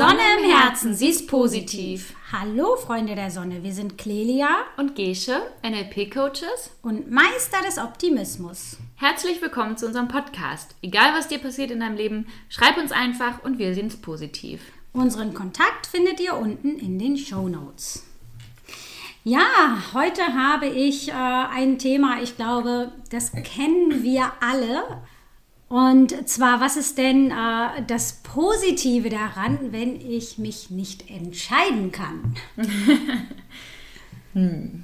Sonne im Herzen, sie ist positiv. Hallo Freunde der Sonne, wir sind Clelia und Gesche, NLP-Coaches und Meister des Optimismus. Herzlich willkommen zu unserem Podcast. Egal was dir passiert in deinem Leben, schreib uns einfach und wir sehen es positiv. Unseren Kontakt findet ihr unten in den Show Notes. Ja, heute habe ich äh, ein Thema, ich glaube, das kennen wir alle. Und zwar, was ist denn äh, das Positive daran, wenn ich mich nicht entscheiden kann? hm.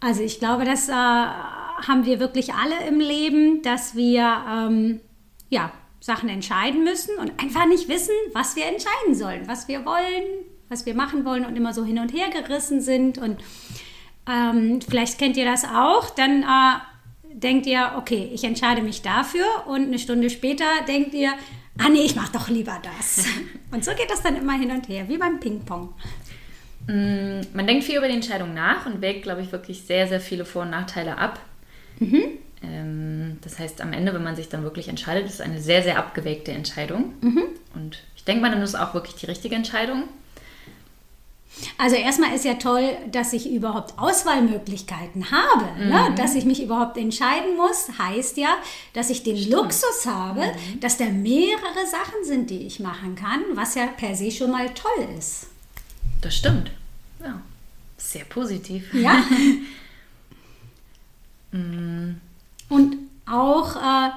Also ich glaube, das äh, haben wir wirklich alle im Leben, dass wir ähm, ja, Sachen entscheiden müssen und einfach nicht wissen, was wir entscheiden sollen, was wir wollen, was wir machen wollen und immer so hin und her gerissen sind. Und ähm, vielleicht kennt ihr das auch, dann äh, denkt ihr, okay, ich entscheide mich dafür und eine Stunde später denkt ihr, ah nee, ich mache doch lieber das. und so geht das dann immer hin und her, wie beim Ping-Pong. Mm, man denkt viel über die Entscheidung nach und wägt, glaube ich, wirklich sehr, sehr viele Vor- und Nachteile ab. Mhm. Ähm, das heißt, am Ende, wenn man sich dann wirklich entscheidet, ist es eine sehr, sehr abgewägte Entscheidung. Mhm. Und ich denke mal, dann ist auch wirklich die richtige Entscheidung. Also erstmal ist ja toll, dass ich überhaupt Auswahlmöglichkeiten habe. Ne? Mhm. Ne? Dass ich mich überhaupt entscheiden muss, heißt ja, dass ich den Stimmt. Luxus habe, mhm. dass da mehrere Sachen sind, die ich machen kann, was ja per se schon mal toll ist. Das stimmt. Ja, sehr positiv. Ja. Und auch, äh,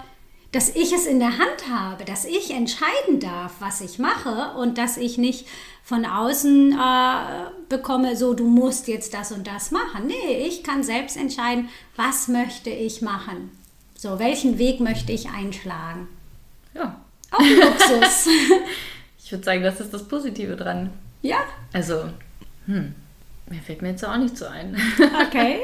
dass ich es in der Hand habe, dass ich entscheiden darf, was ich mache und dass ich nicht von außen äh, bekomme, so du musst jetzt das und das machen. Nee, ich kann selbst entscheiden, was möchte ich machen. So, welchen Weg möchte ich einschlagen. Ja. Auch Luxus. ich würde sagen, das ist das Positive dran. Ja. Also, hm, mir fällt mir jetzt auch nicht so ein. okay.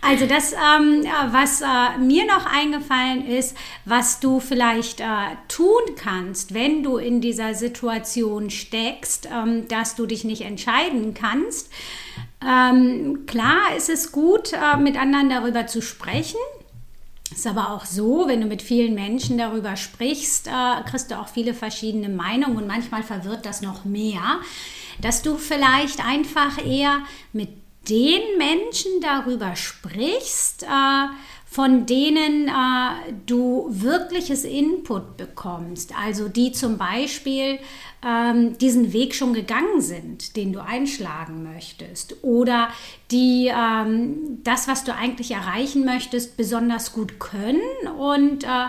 Also das, ähm, was äh, mir noch eingefallen ist, was du vielleicht äh, tun kannst, wenn du in dieser Situation steckst, ähm, dass du dich nicht entscheiden kannst. Ähm, klar ist es gut, äh, mit anderen darüber zu sprechen. Ist aber auch so, wenn du mit vielen Menschen darüber sprichst, äh, kriegst du auch viele verschiedene Meinungen und manchmal verwirrt das noch mehr, dass du vielleicht einfach eher mit den Menschen darüber sprichst, äh, von denen äh, du wirkliches Input bekommst, also die zum Beispiel ähm, diesen Weg schon gegangen sind, den du einschlagen möchtest, oder die ähm, das, was du eigentlich erreichen möchtest, besonders gut können und äh,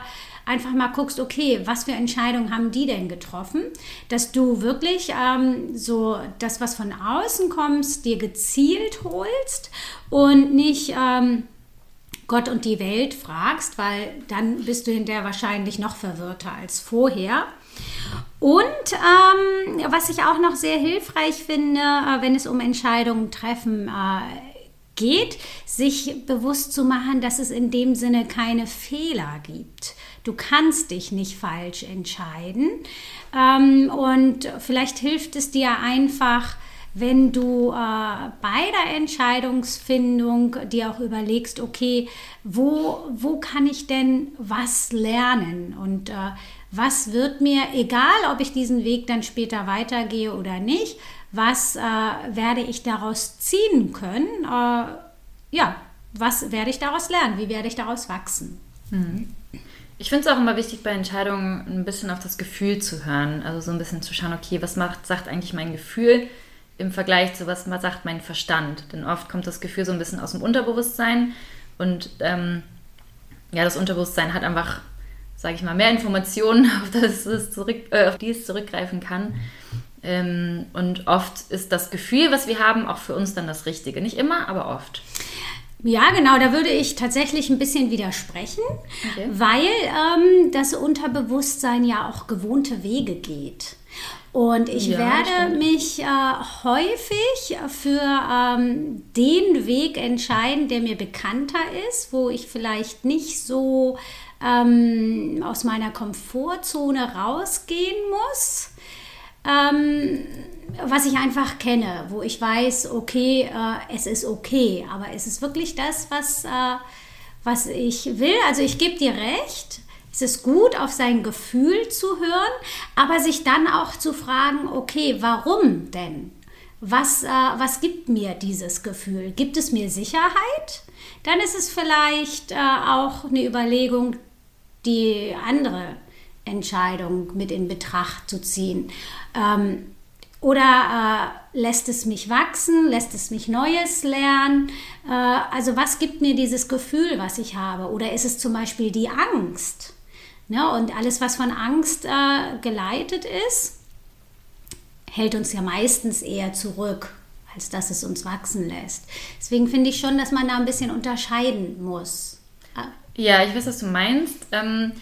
einfach mal guckst, okay, was für Entscheidungen haben die denn getroffen, dass du wirklich ähm, so das, was von außen kommst, dir gezielt holst und nicht ähm, Gott und die Welt fragst, weil dann bist du hinterher wahrscheinlich noch verwirrter als vorher. Und ähm, was ich auch noch sehr hilfreich finde, äh, wenn es um Entscheidungen treffen äh, geht, sich bewusst zu machen, dass es in dem Sinne keine Fehler gibt. Du kannst dich nicht falsch entscheiden. Ähm, und vielleicht hilft es dir einfach, wenn du äh, bei der Entscheidungsfindung dir auch überlegst, okay, wo, wo kann ich denn was lernen und äh, was wird mir, egal ob ich diesen Weg dann später weitergehe oder nicht, was äh, werde ich daraus ziehen können? Äh, ja, was werde ich daraus lernen? Wie werde ich daraus wachsen? Mhm. Ich finde es auch immer wichtig, bei Entscheidungen ein bisschen auf das Gefühl zu hören. Also so ein bisschen zu schauen, okay, was macht, sagt eigentlich mein Gefühl im Vergleich zu was sagt mein Verstand? Denn oft kommt das Gefühl so ein bisschen aus dem Unterbewusstsein und ähm, ja, das Unterbewusstsein hat einfach, sage ich mal, mehr Informationen, auf, das es zurück, äh, auf die es zurückgreifen kann. Ähm, und oft ist das Gefühl, was wir haben, auch für uns dann das Richtige. Nicht immer, aber oft. Ja, genau, da würde ich tatsächlich ein bisschen widersprechen, okay. weil ähm, das Unterbewusstsein ja auch gewohnte Wege geht. Und ich ja, werde stimmt. mich äh, häufig für ähm, den Weg entscheiden, der mir bekannter ist, wo ich vielleicht nicht so ähm, aus meiner Komfortzone rausgehen muss. Ähm, was ich einfach kenne, wo ich weiß, okay, äh, es ist okay, aber es ist wirklich das, was, äh, was ich will. Also ich gebe dir recht, Es ist gut, auf sein Gefühl zu hören, aber sich dann auch zu fragen, okay, warum denn? Was, äh, was gibt mir dieses Gefühl? Gibt es mir Sicherheit? Dann ist es vielleicht äh, auch eine Überlegung, die andere Entscheidung mit in Betracht zu ziehen. Ähm, oder äh, lässt es mich wachsen, lässt es mich Neues lernen? Äh, also was gibt mir dieses Gefühl, was ich habe? Oder ist es zum Beispiel die Angst? Ne? Und alles, was von Angst äh, geleitet ist, hält uns ja meistens eher zurück, als dass es uns wachsen lässt. Deswegen finde ich schon, dass man da ein bisschen unterscheiden muss. Ja, ich weiß, was du meinst. Ähm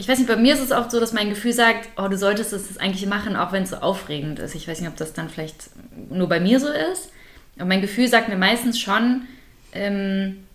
ich weiß nicht, bei mir ist es oft so, dass mein Gefühl sagt, oh, du solltest es eigentlich machen, auch wenn es so aufregend ist. Ich weiß nicht, ob das dann vielleicht nur bei mir so ist. Aber mein Gefühl sagt mir meistens schon, ähm,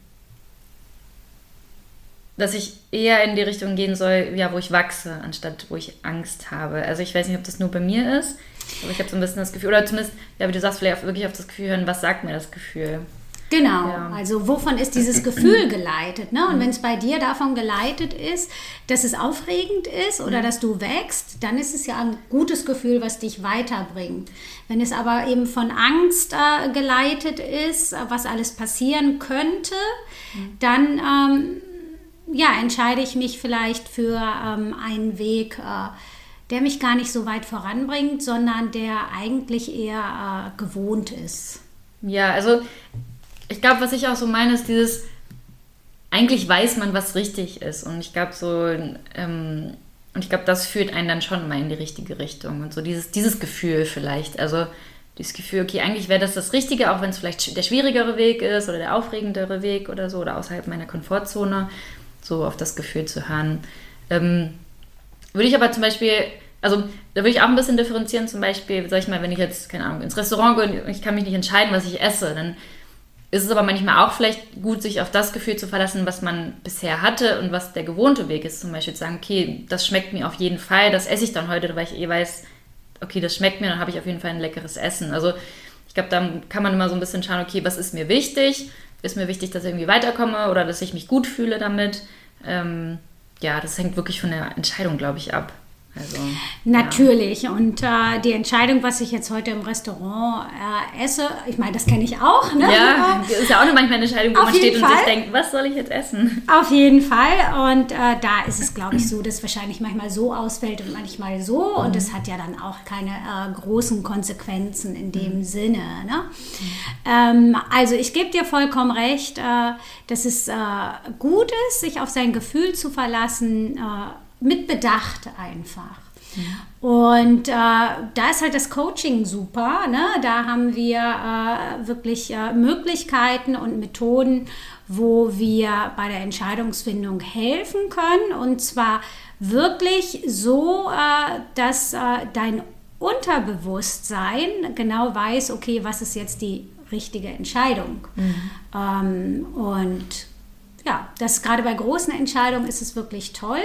dass ich eher in die Richtung gehen soll, ja, wo ich wachse, anstatt wo ich Angst habe. Also ich weiß nicht, ob das nur bei mir ist, aber ich habe so ein bisschen das Gefühl, oder zumindest, ja, wie du sagst, vielleicht wirklich auf das Gefühl hören, was sagt mir das Gefühl? Genau, ja. also wovon ist dieses Gefühl geleitet? Ne? Und mhm. wenn es bei dir davon geleitet ist, dass es aufregend ist oder mhm. dass du wächst, dann ist es ja ein gutes Gefühl, was dich weiterbringt. Wenn es aber eben von Angst äh, geleitet ist, was alles passieren könnte, mhm. dann ähm, ja, entscheide ich mich vielleicht für ähm, einen Weg, äh, der mich gar nicht so weit voranbringt, sondern der eigentlich eher äh, gewohnt ist. Ja, also ich glaube, was ich auch so meine, ist dieses, eigentlich weiß man, was richtig ist. Und ich glaube, so, ähm, und ich glaube, das führt einen dann schon mal in die richtige Richtung. Und so dieses, dieses Gefühl vielleicht. Also dieses Gefühl, okay, eigentlich wäre das das Richtige, auch wenn es vielleicht der schwierigere Weg ist oder der aufregendere Weg oder so, oder außerhalb meiner Komfortzone, so auf das Gefühl zu hören. Ähm, würde ich aber zum Beispiel, also da würde ich auch ein bisschen differenzieren, zum Beispiel, sag ich mal, wenn ich jetzt, keine Ahnung, ins Restaurant gehe und ich kann mich nicht entscheiden, was ich esse, dann ist es aber manchmal auch vielleicht gut, sich auf das Gefühl zu verlassen, was man bisher hatte und was der gewohnte Weg ist. Zum Beispiel zu sagen, okay, das schmeckt mir auf jeden Fall, das esse ich dann heute, weil ich eh weiß, okay, das schmeckt mir, dann habe ich auf jeden Fall ein leckeres Essen. Also ich glaube, da kann man immer so ein bisschen schauen, okay, was ist mir wichtig? Ist mir wichtig, dass ich irgendwie weiterkomme oder dass ich mich gut fühle damit? Ähm, ja, das hängt wirklich von der Entscheidung, glaube ich, ab. Also, Natürlich. Ja. Und äh, die Entscheidung, was ich jetzt heute im Restaurant äh, esse, ich meine, das kenne ich auch. Ne? Ja, das ist ja auch eine manchmal eine Entscheidung, wo Auf man steht Fall. und sich denkt, was soll ich jetzt essen? Auf jeden Fall. Und äh, da ist es, glaube ich, so, dass wahrscheinlich manchmal so ausfällt und manchmal so. Mhm. Und es hat ja dann auch keine äh, großen Konsequenzen in dem mhm. Sinne. Ne? Mhm. Ähm, also ich gebe dir vollkommen recht, äh, dass es äh, gut ist, sich auf sein Gefühl zu verlassen mit Bedacht einfach. Und äh, da ist halt das Coaching super. Ne? Da haben wir äh, wirklich äh, Möglichkeiten und Methoden, wo wir bei der Entscheidungsfindung helfen können. Und zwar wirklich so, äh, dass äh, dein Unterbewusstsein genau weiß, okay, was ist jetzt die richtige Entscheidung. Mhm. Ähm, und ja, das gerade bei großen Entscheidungen ist es wirklich toll.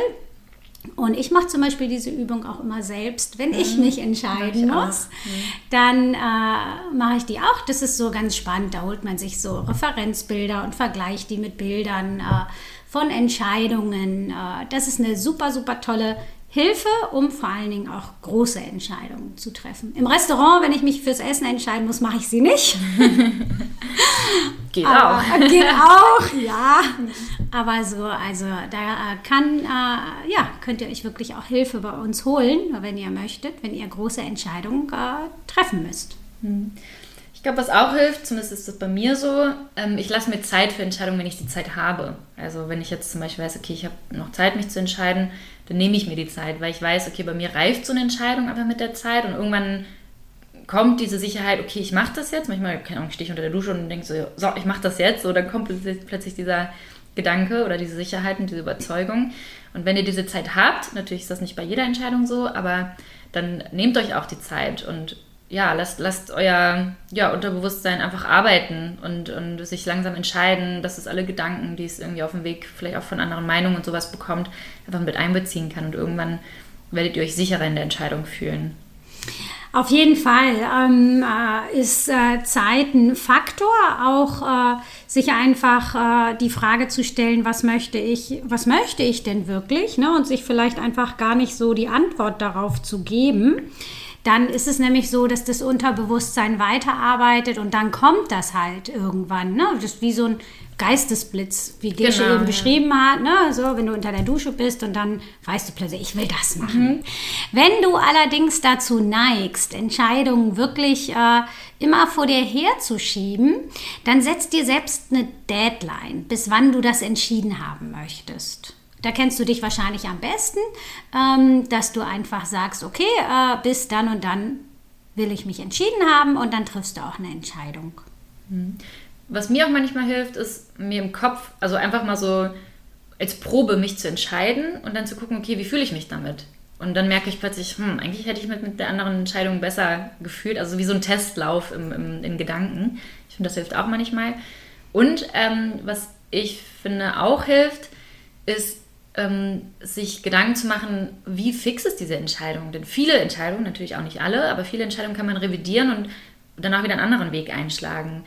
Und ich mache zum Beispiel diese Übung auch immer selbst, wenn ich mhm. mich entscheiden ich muss, mhm. dann äh, mache ich die auch. Das ist so ganz spannend. Da holt man sich so Referenzbilder und vergleicht die mit Bildern äh, von Entscheidungen. Äh, das ist eine super, super tolle Hilfe, um vor allen Dingen auch große Entscheidungen zu treffen. Im Restaurant, wenn ich mich fürs Essen entscheiden muss, mache ich sie nicht. geht Aber, auch. Geht auch, ja. Aber so, also da kann, äh, ja, könnt ihr euch wirklich auch Hilfe bei uns holen, wenn ihr möchtet, wenn ihr große Entscheidungen äh, treffen müsst. Hm. Ich glaube, was auch hilft, zumindest ist das bei mir so, ähm, ich lasse mir Zeit für Entscheidungen, wenn ich die Zeit habe. Also wenn ich jetzt zum Beispiel weiß, okay, ich habe noch Zeit, mich zu entscheiden, dann nehme ich mir die Zeit, weil ich weiß, okay, bei mir reift so eine Entscheidung aber mit der Zeit und irgendwann kommt diese Sicherheit, okay, ich mache das jetzt. Manchmal, keine Ahnung, stehe ich unter der Dusche und denke so, so, ich mache das jetzt. So, dann kommt plötzlich dieser Gedanke oder diese Sicherheit und diese Überzeugung. Und wenn ihr diese Zeit habt, natürlich ist das nicht bei jeder Entscheidung so, aber dann nehmt euch auch die Zeit und ja, lasst, lasst euer ja, Unterbewusstsein einfach arbeiten und, und sich langsam entscheiden, dass es alle Gedanken, die es irgendwie auf dem Weg vielleicht auch von anderen Meinungen und sowas bekommt, einfach mit einbeziehen kann. Und irgendwann werdet ihr euch sicherer in der Entscheidung fühlen. Auf jeden Fall ähm, äh, ist äh, Zeit ein Faktor, auch äh, sich einfach äh, die Frage zu stellen, was möchte ich, was möchte ich denn wirklich, ne? und sich vielleicht einfach gar nicht so die Antwort darauf zu geben. Dann ist es nämlich so, dass das Unterbewusstsein weiterarbeitet und dann kommt das halt irgendwann. Ne? Das ist wie so ein Geistesblitz, wie Gesche genau, eben ja. beschrieben hat, ne? so wenn du unter der Dusche bist und dann weißt du plötzlich, ich will das machen. Mhm. Wenn du allerdings dazu neigst, Entscheidungen wirklich äh, immer vor dir herzuschieben, dann setzt dir selbst eine Deadline, bis wann du das entschieden haben möchtest. Da kennst du dich wahrscheinlich am besten, ähm, dass du einfach sagst, okay, äh, bis dann und dann will ich mich entschieden haben und dann triffst du auch eine Entscheidung. Mhm. Was mir auch manchmal hilft, ist mir im Kopf, also einfach mal so als Probe mich zu entscheiden und dann zu gucken, okay, wie fühle ich mich damit? Und dann merke ich plötzlich, hm, eigentlich hätte ich mich mit der anderen Entscheidung besser gefühlt. Also wie so ein Testlauf im, im, in Gedanken. Ich finde, das hilft auch manchmal. Und ähm, was ich finde auch hilft, ist, ähm, sich Gedanken zu machen, wie fix ist diese Entscheidung. Denn viele Entscheidungen, natürlich auch nicht alle, aber viele Entscheidungen kann man revidieren und danach wieder einen anderen Weg einschlagen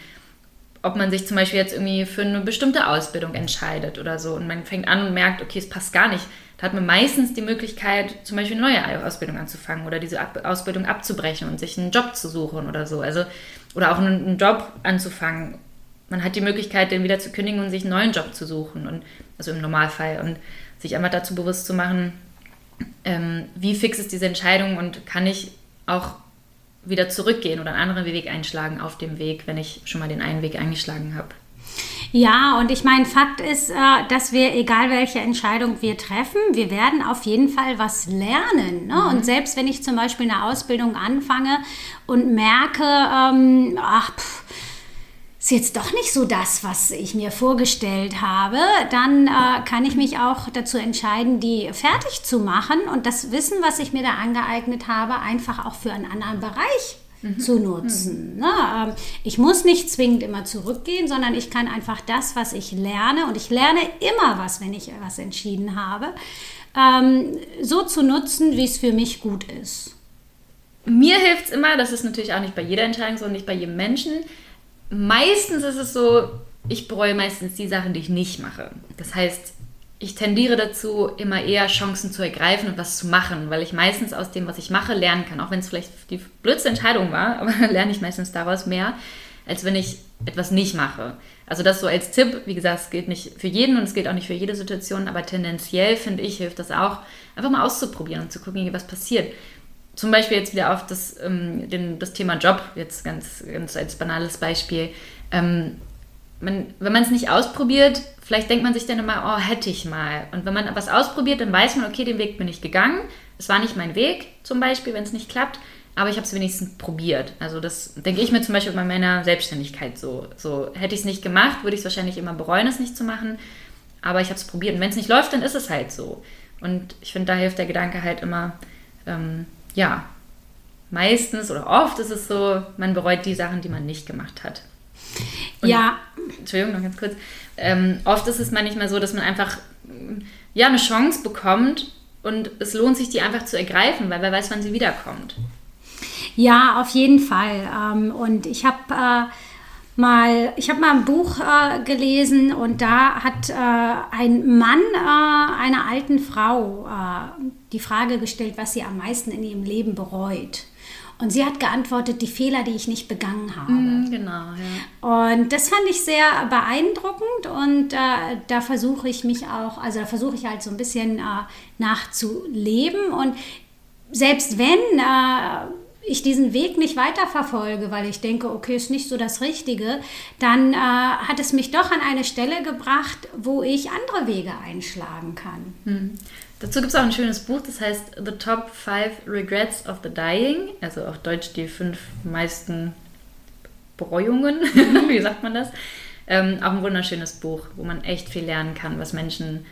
ob man sich zum Beispiel jetzt irgendwie für eine bestimmte Ausbildung entscheidet oder so und man fängt an und merkt, okay, es passt gar nicht, da hat man meistens die Möglichkeit, zum Beispiel eine neue Ausbildung anzufangen oder diese Ausbildung abzubrechen und sich einen Job zu suchen oder so. Also, oder auch einen, Job anzufangen. Man hat die Möglichkeit, den wieder zu kündigen und sich einen neuen Job zu suchen. Und, also im Normalfall. Und sich einfach dazu bewusst zu machen, ähm, wie fix ist diese Entscheidung und kann ich auch wieder zurückgehen oder einen anderen Weg einschlagen auf dem Weg, wenn ich schon mal den einen Weg eingeschlagen habe. Ja, und ich meine, Fakt ist, äh, dass wir, egal welche Entscheidung wir treffen, wir werden auf jeden Fall was lernen. Ne? Mhm. Und selbst wenn ich zum Beispiel eine Ausbildung anfange und merke, ähm, ach, pff, ist jetzt doch nicht so das, was ich mir vorgestellt habe, dann äh, kann ich mich auch dazu entscheiden, die fertig zu machen und das Wissen, was ich mir da angeeignet habe, einfach auch für einen anderen Bereich mhm. zu nutzen. Mhm. Ne? Ähm, ich muss nicht zwingend immer zurückgehen, sondern ich kann einfach das, was ich lerne, und ich lerne immer was, wenn ich was entschieden habe, ähm, so zu nutzen, wie es für mich gut ist. Mir hilft es immer, das ist natürlich auch nicht bei jeder Entscheidung so, nicht bei jedem Menschen, meistens ist es so, ich bereue meistens die Sachen, die ich nicht mache. Das heißt, ich tendiere dazu, immer eher Chancen zu ergreifen und was zu machen, weil ich meistens aus dem, was ich mache, lernen kann. Auch wenn es vielleicht die blödste Entscheidung war, aber lerne ich meistens daraus mehr, als wenn ich etwas nicht mache. Also das so als Tipp, wie gesagt, es gilt nicht für jeden und es gilt auch nicht für jede Situation, aber tendenziell finde ich, hilft das auch, einfach mal auszuprobieren und zu gucken, was passiert zum Beispiel jetzt wieder auf das, ähm, den, das Thema Job, jetzt ganz, ganz als banales Beispiel. Ähm, man, wenn man es nicht ausprobiert, vielleicht denkt man sich dann immer, oh, hätte ich mal. Und wenn man was ausprobiert, dann weiß man, okay, den Weg bin ich gegangen. Es war nicht mein Weg, zum Beispiel, wenn es nicht klappt, aber ich habe es wenigstens probiert. Also das denke ich mir zum Beispiel bei meiner Selbstständigkeit so. so hätte ich es nicht gemacht, würde ich es wahrscheinlich immer bereuen, es nicht zu machen. Aber ich habe es probiert. Und wenn es nicht läuft, dann ist es halt so. Und ich finde, da hilft der Gedanke halt immer, ähm, ja, meistens oder oft ist es so, man bereut die Sachen, die man nicht gemacht hat. Und, ja. Entschuldigung, noch ganz kurz. Ähm, oft ist es manchmal so, dass man einfach ja, eine Chance bekommt und es lohnt sich, die einfach zu ergreifen, weil wer weiß, wann sie wiederkommt. Ja, auf jeden Fall. Ähm, und ich habe äh, mal, ich habe mal ein Buch äh, gelesen und da hat äh, ein Mann äh, einer alten Frau äh, die Frage gestellt, was sie am meisten in ihrem Leben bereut. Und sie hat geantwortet, die Fehler, die ich nicht begangen habe. Mm, genau, ja. Und das fand ich sehr beeindruckend und äh, da versuche ich mich auch, also da versuche ich halt so ein bisschen äh, nachzuleben und selbst wenn äh, ich diesen Weg nicht weiterverfolge, weil ich denke, okay, ist nicht so das Richtige, dann äh, hat es mich doch an eine Stelle gebracht, wo ich andere Wege einschlagen kann. Hm. Dazu gibt es auch ein schönes Buch, das heißt The Top Five Regrets of the Dying, also auf Deutsch die fünf meisten Bereuungen, wie sagt man das? Ähm, auch ein wunderschönes Buch, wo man echt viel lernen kann, was Menschen,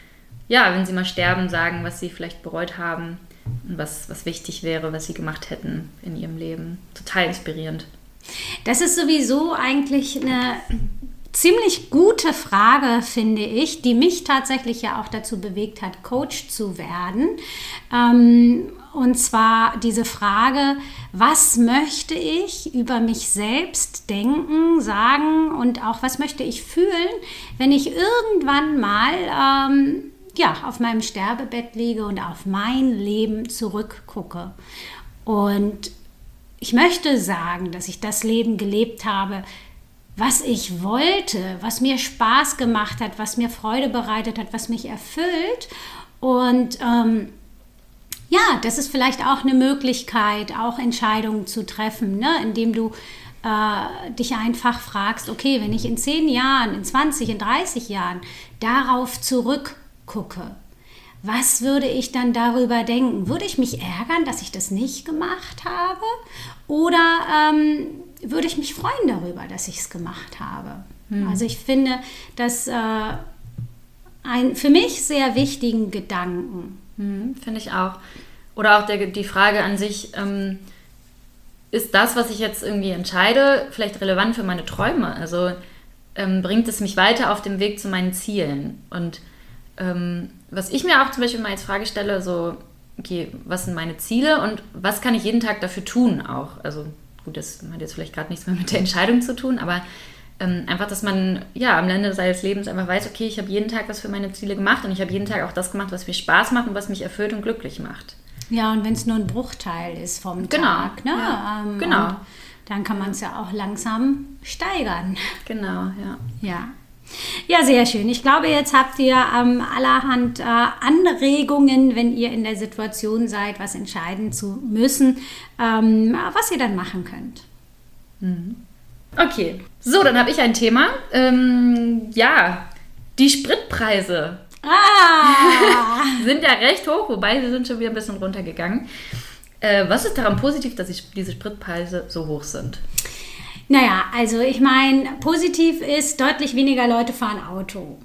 ja, wenn sie mal sterben, sagen, was sie vielleicht bereut haben was, was wichtig wäre, was sie gemacht hätten in ihrem Leben. Total inspirierend. Das ist sowieso eigentlich eine ziemlich gute Frage, finde ich, die mich tatsächlich ja auch dazu bewegt hat, Coach zu werden. Ähm, und zwar diese Frage, was möchte ich über mich selbst denken, sagen und auch was möchte ich fühlen, wenn ich irgendwann mal ähm, ja, auf meinem Sterbebett liege und auf mein Leben zurückgucke. Und ich möchte sagen, dass ich das Leben gelebt habe, was ich wollte, was mir Spaß gemacht hat, was mir Freude bereitet hat, was mich erfüllt. Und ähm, ja, das ist vielleicht auch eine Möglichkeit, auch Entscheidungen zu treffen, ne? indem du äh, dich einfach fragst, okay, wenn ich in 10 Jahren, in 20, in 30 Jahren darauf zurückgucke, was würde ich dann darüber denken? Würde ich mich ärgern, dass ich das nicht gemacht habe? Oder ähm, würde ich mich freuen darüber, dass ich es gemacht habe? Hm. Also ich finde das äh, ein für mich sehr wichtigen Gedanken. Hm, finde ich auch. Oder auch der, die Frage an sich, ähm, ist das, was ich jetzt irgendwie entscheide, vielleicht relevant für meine Träume? Also ähm, bringt es mich weiter auf dem Weg zu meinen Zielen? Und ähm, was ich mir auch zum Beispiel mal als Frage stelle, so, okay, was sind meine Ziele und was kann ich jeden Tag dafür tun auch? Also gut, das hat jetzt vielleicht gerade nichts mehr mit der Entscheidung zu tun, aber ähm, einfach, dass man ja am Ende seines Lebens einfach weiß, okay, ich habe jeden Tag was für meine Ziele gemacht und ich habe jeden Tag auch das gemacht, was mir Spaß macht und was mich erfüllt und glücklich macht. Ja, und wenn es nur ein Bruchteil ist vom genau. Tag, ne? Ja. Ähm, genau. Dann kann man es ja auch langsam steigern. Genau, ja. Ja. Ja, sehr schön. Ich glaube, jetzt habt ihr ähm, allerhand äh, Anregungen, wenn ihr in der Situation seid, was entscheiden zu müssen, ähm, was ihr dann machen könnt. Mhm. Okay, so, dann habe ich ein Thema. Ähm, ja, die Spritpreise. Ah! sind ja recht hoch, wobei sie sind schon wieder ein bisschen runtergegangen. Äh, was ist daran positiv, dass diese Spritpreise so hoch sind? Naja, also ich meine, positiv ist, deutlich weniger Leute fahren Auto.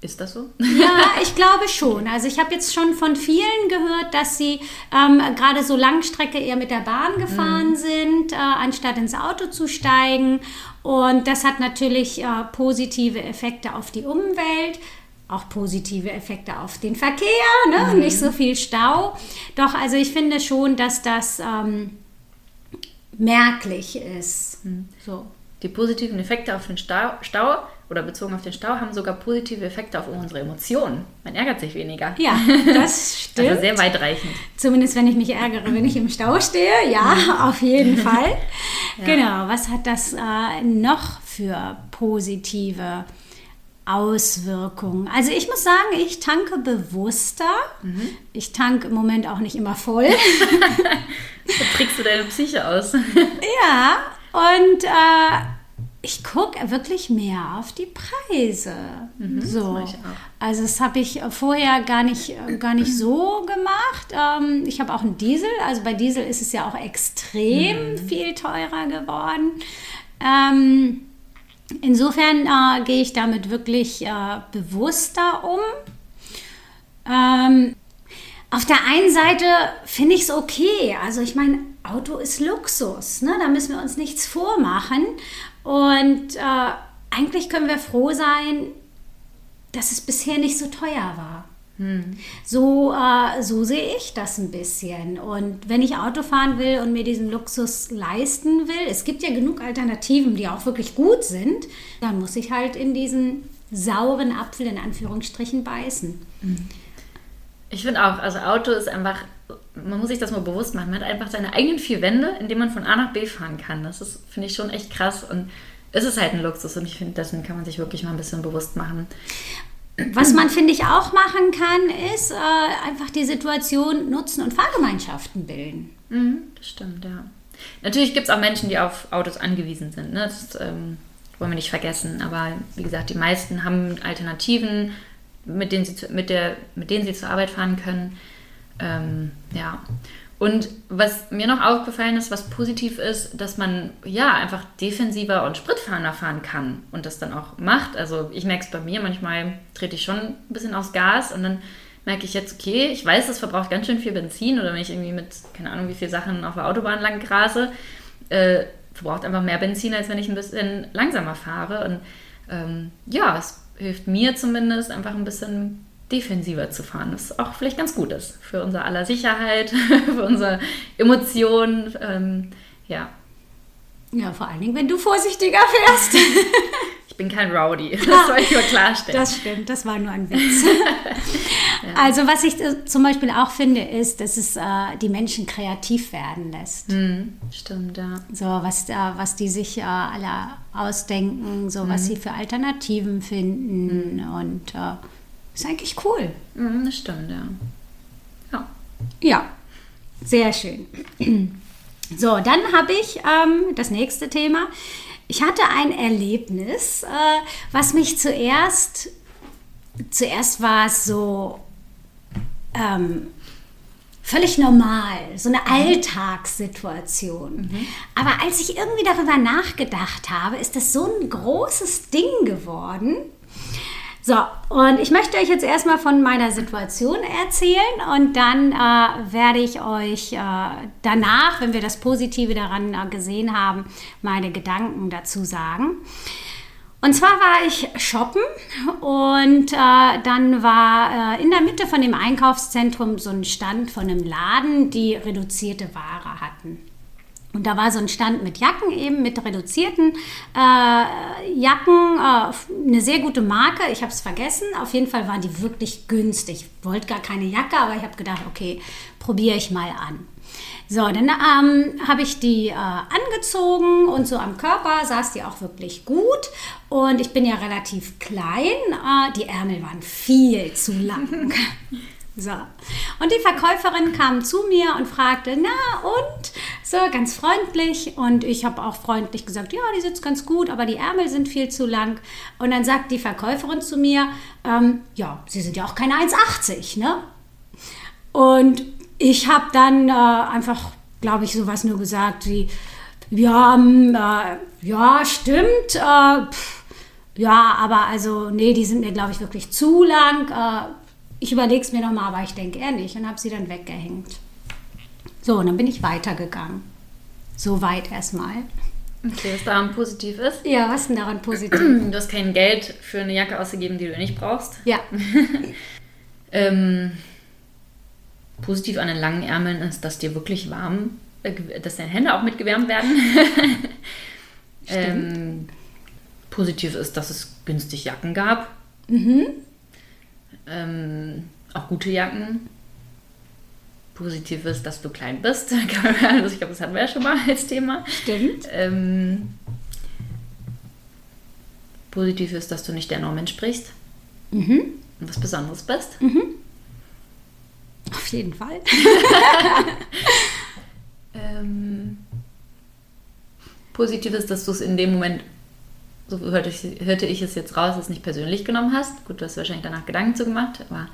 Ist das so? Ja, ich glaube schon. Also ich habe jetzt schon von vielen gehört, dass sie ähm, gerade so Langstrecke eher mit der Bahn gefahren mhm. sind, äh, anstatt ins Auto zu steigen. Und das hat natürlich äh, positive Effekte auf die Umwelt auch positive Effekte auf den Verkehr, ne? Mhm. nicht so viel Stau. Doch, also ich finde schon, dass das ähm, merklich ist. Mhm. So. Die positiven Effekte auf den Stau, Stau oder bezogen auf den Stau haben sogar positive Effekte auf unsere Emotionen. Man ärgert sich weniger. Ja, das stimmt. Also sehr weitreichend. Zumindest wenn ich mich ärgere, wenn ich im Stau stehe. Ja, mhm. auf jeden Fall. ja. Genau. Was hat das äh, noch für positive Auswirkungen? Also ich muss sagen, ich tanke bewusster. Mhm. Ich tanke im Moment auch nicht immer voll. da trickst du deine Psyche aus. ja, und äh, ich gucke wirklich mehr auf die Preise. Mhm, so. Also das habe ich vorher gar nicht, gar nicht so gemacht. Ähm, ich habe auch einen Diesel. Also bei Diesel ist es ja auch extrem mhm. viel teurer geworden. Ähm, insofern äh, gehe ich damit wirklich äh, bewusster um. Ähm, auf der einen Seite finde ich es okay. Also ich meine, Auto ist Luxus. Ne? Da müssen wir uns nichts vormachen. Und äh, eigentlich können wir froh sein, dass es bisher nicht so teuer war. Hm. So, äh, so sehe ich das ein bisschen. Und wenn ich Auto fahren will und mir diesen Luxus leisten will, es gibt ja genug Alternativen, die auch wirklich gut sind, dann muss ich halt in diesen sauren Apfel in Anführungsstrichen beißen. Hm. Ich finde auch, also Auto ist einfach, man muss sich das mal bewusst machen. Man hat einfach seine eigenen vier Wände, in denen man von A nach B fahren kann. Das ist, finde ich, schon echt krass. Und es ist halt ein Luxus und ich finde, dessen kann man sich wirklich mal ein bisschen bewusst machen. Was man, finde ich, auch machen kann, ist äh, einfach die Situation nutzen und Fahrgemeinschaften bilden. Mhm, das stimmt, ja. Natürlich gibt es auch Menschen, die auf Autos angewiesen sind. Ne? Das ähm, wollen wir nicht vergessen. Aber wie gesagt, die meisten haben Alternativen, mit denen sie, zu, mit der, mit denen sie zur Arbeit fahren können. Ähm, ja. Und was mir noch aufgefallen ist, was positiv ist, dass man ja einfach defensiver und spritfahrender fahren kann und das dann auch macht. Also ich merke es bei mir, manchmal trete ich schon ein bisschen aufs Gas und dann merke ich jetzt, okay, ich weiß, das verbraucht ganz schön viel Benzin oder wenn ich irgendwie mit, keine Ahnung, wie viele Sachen auf der Autobahn lang grase, äh, verbraucht einfach mehr Benzin, als wenn ich ein bisschen langsamer fahre. Und ähm, ja, es hilft mir zumindest einfach ein bisschen defensiver zu fahren, was auch vielleicht ganz gut ist für unser aller Sicherheit, für unsere Emotionen. Ähm, ja. Ja, vor allen Dingen, wenn du vorsichtiger fährst. ich bin kein Rowdy, das soll ich nur klarstellen. Das stimmt, das war nur ein Witz. ja. Also was ich äh, zum Beispiel auch finde, ist, dass es äh, die Menschen kreativ werden lässt. Mm, stimmt, ja. So, was, äh, was die sich äh, alle ausdenken, so mm. was sie für Alternativen finden mm. und äh, ist eigentlich cool. Mhm, das stimmt, ja. Ja. Ja, sehr schön. So, dann habe ich ähm, das nächste Thema. Ich hatte ein Erlebnis, äh, was mich zuerst, zuerst war es so ähm, völlig normal, so eine mhm. Alltagssituation. Mhm. Aber als ich irgendwie darüber nachgedacht habe, ist das so ein großes Ding geworden, so, und ich möchte euch jetzt erstmal von meiner Situation erzählen und dann äh, werde ich euch äh, danach, wenn wir das Positive daran äh, gesehen haben, meine Gedanken dazu sagen. Und zwar war ich shoppen und äh, dann war äh, in der Mitte von dem Einkaufszentrum so ein Stand von einem Laden, die reduzierte Ware hatten. Und da war so ein Stand mit Jacken eben, mit reduzierten äh, Jacken, äh, eine sehr gute Marke. Ich habe es vergessen. Auf jeden Fall waren die wirklich günstig. Ich wollte gar keine Jacke, aber ich habe gedacht, okay, probiere ich mal an. So, dann ähm, habe ich die äh, angezogen und so am Körper saß die auch wirklich gut. Und ich bin ja relativ klein. Äh, die Ärmel waren viel zu lang. So. Und die Verkäuferin kam zu mir und fragte, na und? So ganz freundlich. Und ich habe auch freundlich gesagt, ja, die sitzt ganz gut, aber die Ärmel sind viel zu lang. Und dann sagt die Verkäuferin zu mir, ähm, ja, sie sind ja auch keine 1,80, ne? Und ich habe dann äh, einfach, glaube ich, sowas nur gesagt wie, ja, ähm, äh, ja, stimmt, äh, pff, ja, aber also, nee, die sind mir, glaube ich, wirklich zu lang äh, ich überlege es mir nochmal, aber ich denke eher nicht und habe sie dann weggehängt. So, und dann bin ich weitergegangen. So weit erstmal. Okay, was daran positiv ist? Ja, was denn daran positiv? Du hast kein Geld für eine Jacke ausgegeben, die du nicht brauchst. Ja. ähm, positiv an den langen Ärmeln ist, dass dir wirklich warm, äh, dass deine Hände auch mitgewärmt werden. ähm, positiv ist, dass es günstig Jacken gab. Mhm. Ähm, auch gute Jacken. Positiv ist, dass du klein bist. Also ich glaube, das hatten wir ja schon mal als Thema. Stimmt. Ähm, positiv ist, dass du nicht der Norm entsprichst. Mhm. Und was Besonderes bist. Mhm. Auf jeden Fall. ähm, positiv ist, dass du es in dem Moment so hörte ich, hörte ich es jetzt raus, es nicht persönlich genommen hast. Gut, du hast wahrscheinlich danach Gedanken zu gemacht, aber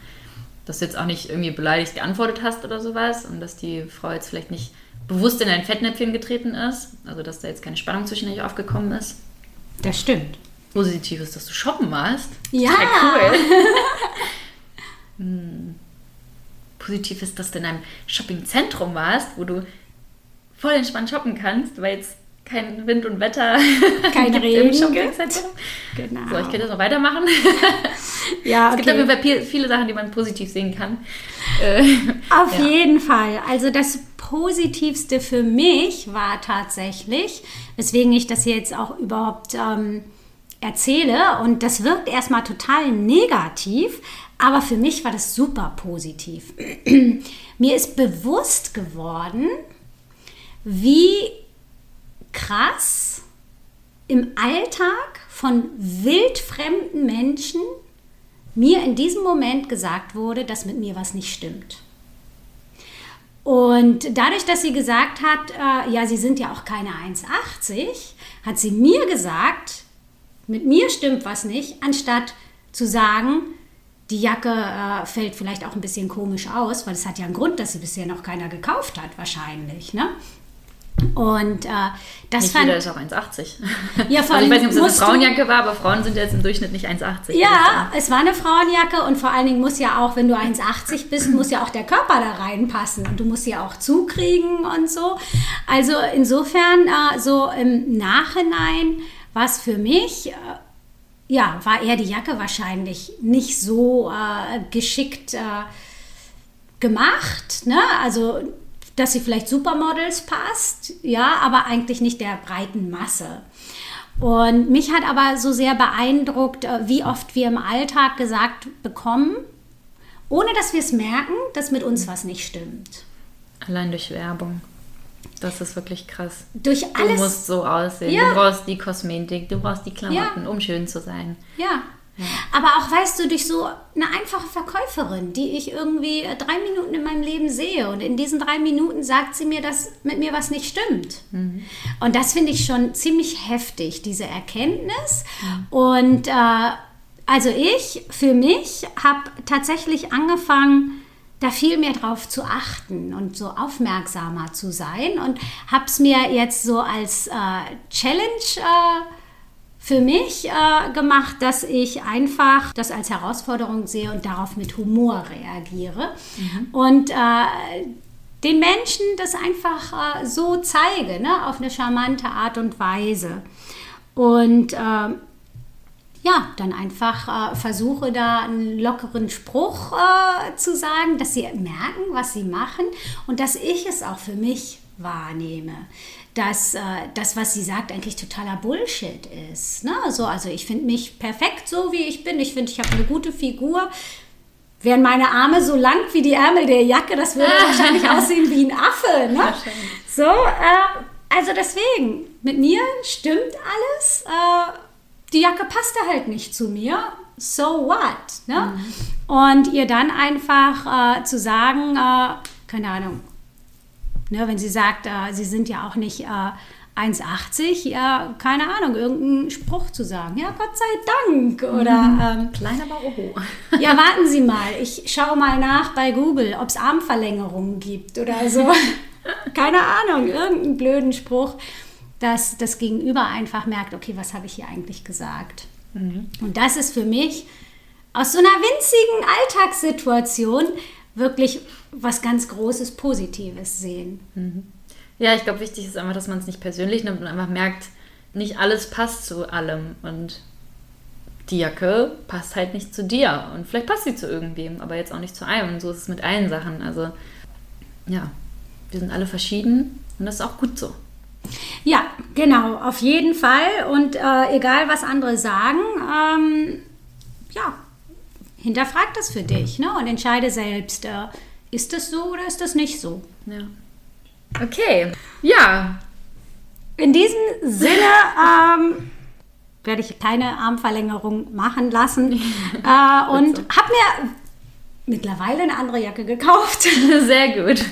dass du jetzt auch nicht irgendwie beleidigt geantwortet hast oder sowas und dass die Frau jetzt vielleicht nicht bewusst in ein Fettnäpfchen getreten ist, also dass da jetzt keine Spannung zwischen euch aufgekommen ist. Das stimmt. Positiv ist, dass du shoppen warst. Ja. Total cool. hm. Positiv ist, dass du in einem Shoppingzentrum warst, wo du voll entspannt shoppen kannst, weil jetzt kein Wind und Wetter, kein Regen. Im Genau. So, ich könnte jetzt noch weitermachen. ja, es gibt auf jeden Fall viele Sachen, die man positiv sehen kann. Äh, auf ja. jeden Fall. Also das Positivste für mich war tatsächlich, weswegen ich das jetzt auch überhaupt ähm, erzähle, und das wirkt erstmal total negativ, aber für mich war das super positiv. Mir ist bewusst geworden, wie krass im Alltag von wildfremden Menschen mir in diesem Moment gesagt wurde, dass mit mir was nicht stimmt. Und dadurch, dass sie gesagt hat, äh, ja, sie sind ja auch keine 1,80, hat sie mir gesagt, mit mir stimmt was nicht, anstatt zu sagen, die Jacke äh, fällt vielleicht auch ein bisschen komisch aus, weil es hat ja einen Grund, dass sie bisher noch keiner gekauft hat, wahrscheinlich. Ne? Und äh, das nicht fand jeder ist auch 1,80. Ja, vor allem also ich weiß nicht, ob es eine Frauenjacke war, aber Frauen sind jetzt im Durchschnitt nicht 1,80. Ja, es war eine Frauenjacke und vor allen Dingen muss ja auch, wenn du 1,80 bist, muss ja auch der Körper da reinpassen und du musst sie auch zukriegen und so. Also insofern, äh, so im Nachhinein war es für mich, äh, ja, war eher die Jacke wahrscheinlich nicht so äh, geschickt äh, gemacht. Ne? Also, dass sie vielleicht Supermodels passt, ja, aber eigentlich nicht der breiten Masse. Und mich hat aber so sehr beeindruckt, äh, wie oft wir im Alltag gesagt bekommen, ohne dass wir es merken, dass mit uns was nicht stimmt. Allein durch Werbung. Das ist wirklich krass. Durch alles. Du musst so aussehen. Ja. Du brauchst die Kosmetik, du brauchst die Klamotten, um schön zu sein. Ja. Aber auch, weißt du, durch so eine einfache Verkäuferin, die ich irgendwie äh, drei Minuten in meinem Leben sehe und in diesen drei Minuten sagt sie mir, dass mit mir was nicht stimmt. Und das finde ich schon ziemlich heftig, diese Erkenntnis. Und äh, also ich, für mich, habe tatsächlich angefangen, da viel mehr drauf zu achten und so aufmerksamer zu sein und habe es mir jetzt so als äh, Challenge äh, für mich äh, gemacht, dass ich einfach das als Herausforderung sehe und darauf mit Humor reagiere und äh, den Menschen das einfach äh, so zeige, ne, auf eine charmante Art und Weise. Und ähm, ja, dann einfach äh, versuche da einen lockeren Spruch äh, zu sagen, dass sie merken, was sie machen und dass ich es auch für mich wahrnehme. Dass äh, das, was sie sagt, eigentlich totaler Bullshit ist. Ne? So, also ich finde mich perfekt so, wie ich bin. Ich finde, ich habe eine gute Figur. Wären meine Arme so lang wie die Ärmel der Jacke, das würde wahrscheinlich aussehen wie ein Affe. Ne? So, äh, also deswegen, mit mir stimmt alles. Äh, die Jacke passte halt nicht zu mir. So what? Ne? Und ihr dann einfach äh, zu sagen, äh, keine Ahnung, ne, wenn sie sagt, äh, sie sind ja auch nicht äh, 1,80, ja, keine Ahnung, irgendeinen Spruch zu sagen. Ja, Gott sei Dank. Oder ähm, Klein, aber oho. ja, warten Sie mal, ich schaue mal nach bei Google, ob es Armverlängerungen gibt oder so. Keine Ahnung, irgendeinen blöden Spruch, dass das Gegenüber einfach merkt, okay, was habe ich hier eigentlich gesagt? Und das ist für mich aus so einer winzigen Alltagssituation wirklich was ganz Großes, Positives sehen. Ja, ich glaube, wichtig ist einfach, dass man es nicht persönlich nimmt und einfach merkt, nicht alles passt zu allem. Und die Jacke passt halt nicht zu dir. Und vielleicht passt sie zu irgendwem, aber jetzt auch nicht zu einem. Und so ist es mit allen Sachen. Also, ja, wir sind alle verschieden und das ist auch gut so. Ja, genau, auf jeden Fall. Und äh, egal, was andere sagen, ähm, ja, hinterfrag das für dich ne? und entscheide selbst, äh, ist das so oder ist das nicht so? Ja. Okay. Ja. In diesem Sinne ähm, werde ich keine Armverlängerung machen lassen äh, und so. habe mir mittlerweile eine andere Jacke gekauft. Sehr gut.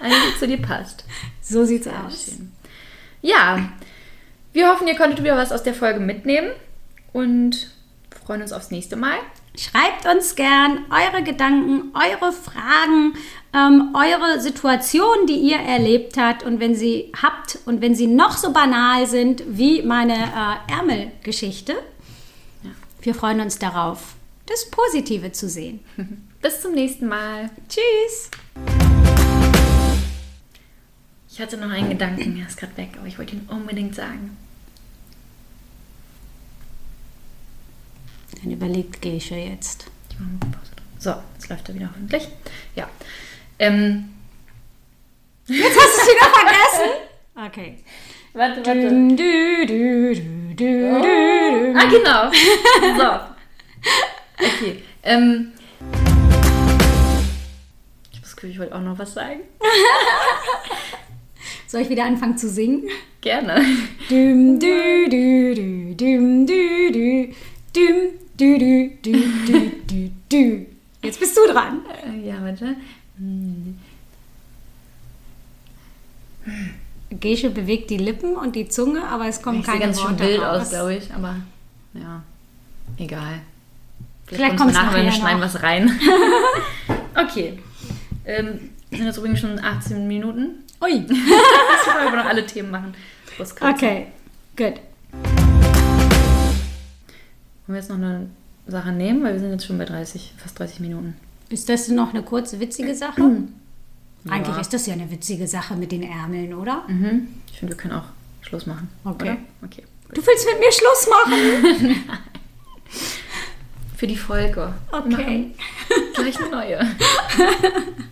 Eine, die zu dir passt. so sieht's Sehr aus. schön. Ja, wir hoffen, ihr konntet wieder was aus der Folge mitnehmen und freuen uns aufs nächste Mal. Schreibt uns gern eure Gedanken, eure Fragen, ähm, eure Situationen, die ihr erlebt habt und wenn sie habt und wenn sie noch so banal sind wie meine äh, Ärmelgeschichte. Wir freuen uns darauf, das Positive zu sehen. Bis zum nächsten Mal. Tschüss! Ich hatte noch einen Gedanken, er ist gerade weg, aber ich wollte ihn unbedingt sagen. Dann überlegt Gesche jetzt. Ich mache mal Pause. So, jetzt läuft er wieder hoffentlich. Ja. Ähm, Jetzt hast du es wieder vergessen? Okay. warte, warte. Dü, dü, dü, dü, dü, dü. Ah, genau. So. Okay. Ähm, ich habe das Gefühl, ich wollte auch noch was sagen. Soll ich wieder anfangen zu singen? Gerne. Düm, dü, dü, dü, düm, dü, dü, düm, dü, dü, dü, dü, dü, dü. Jetzt bist du dran. Äh, Ja, warte. Gesche bewegt die Lippen und die Zunge, aber es kommen Ich keine ganz schön wild raus. aus, glaube ich, aber ja, egal. Vielleicht kommt's kommt's nachher, wenn wir schneiden was rein. okay. Ähm, sind jetzt übrigens schon 18 Minuten. Ui. Jetzt wir aber noch alle Themen machen. Okay, gut. Wollen wir jetzt noch eine Sache nehmen, weil wir sind jetzt schon bei 30, fast 30 Minuten. Ist das noch eine kurze, witzige Sache? Eigentlich ist das ja eine witzige Sache mit den Ärmeln, oder? Mhm. Ich finde, wir können auch Schluss machen. Okay. Oder? Okay. Du willst mit mir Schluss machen? für die Folge. Okay. Machen gleich eine neue.